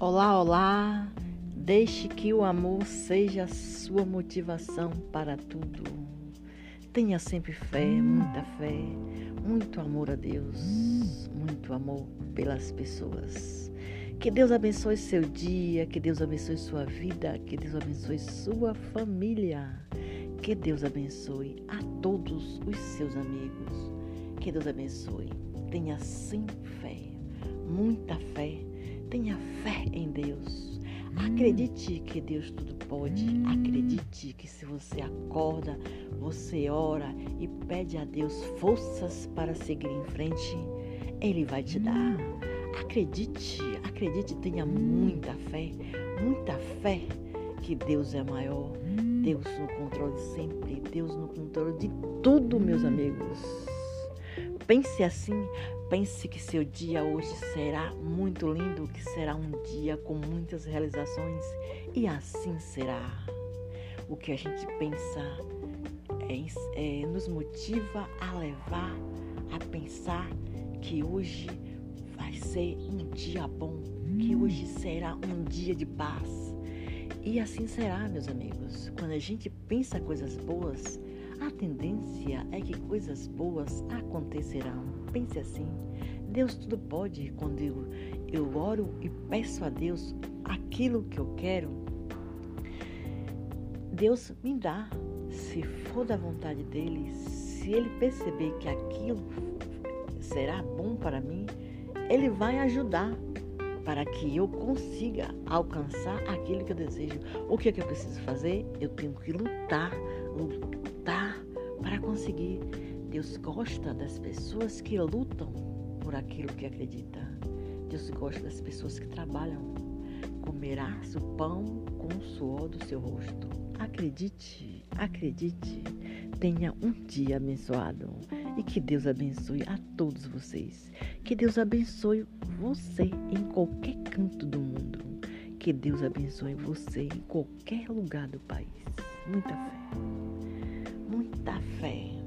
Olá, olá! Deixe que o amor seja a sua motivação para tudo. Tenha sempre fé, muita fé, muito amor a Deus, muito amor pelas pessoas. Que Deus abençoe seu dia, que Deus abençoe sua vida, que Deus abençoe sua família. Que Deus abençoe a todos os seus amigos. Que Deus abençoe. Tenha sempre fé, muita fé Acredite que Deus tudo pode. Acredite que se você acorda, você ora e pede a Deus forças para seguir em frente, Ele vai te dar. Acredite, acredite, tenha muita fé, muita fé que Deus é maior. Deus no controle sempre, Deus no controle de tudo, meus amigos. Pense assim, pense que seu dia hoje será muito lindo, que será um dia com muitas realizações e assim será. O que a gente pensa é, é, nos motiva a levar a pensar que hoje vai ser um dia bom, que hoje será um dia de paz. E assim será, meus amigos. Quando a gente pensa coisas boas, a tendência é que coisas boas acontecerão. Pense assim. Deus tudo pode. Quando eu, eu oro e peço a Deus aquilo que eu quero, Deus me dá. Se for da vontade dele, se ele perceber que aquilo será bom para mim, ele vai ajudar para que eu consiga alcançar aquilo que eu desejo. O que é que eu preciso fazer? Eu tenho que lutar, lutar para conseguir. Deus gosta das pessoas que lutam por aquilo que acredita. Deus gosta das pessoas que trabalham. Comerás o pão com o suor do seu rosto. Acredite, acredite. Tenha um dia abençoado e que Deus abençoe a todos vocês. Que Deus abençoe você em qualquer canto do mundo. Que Deus abençoe você em qualquer lugar do país. Muita fé. Muita fé.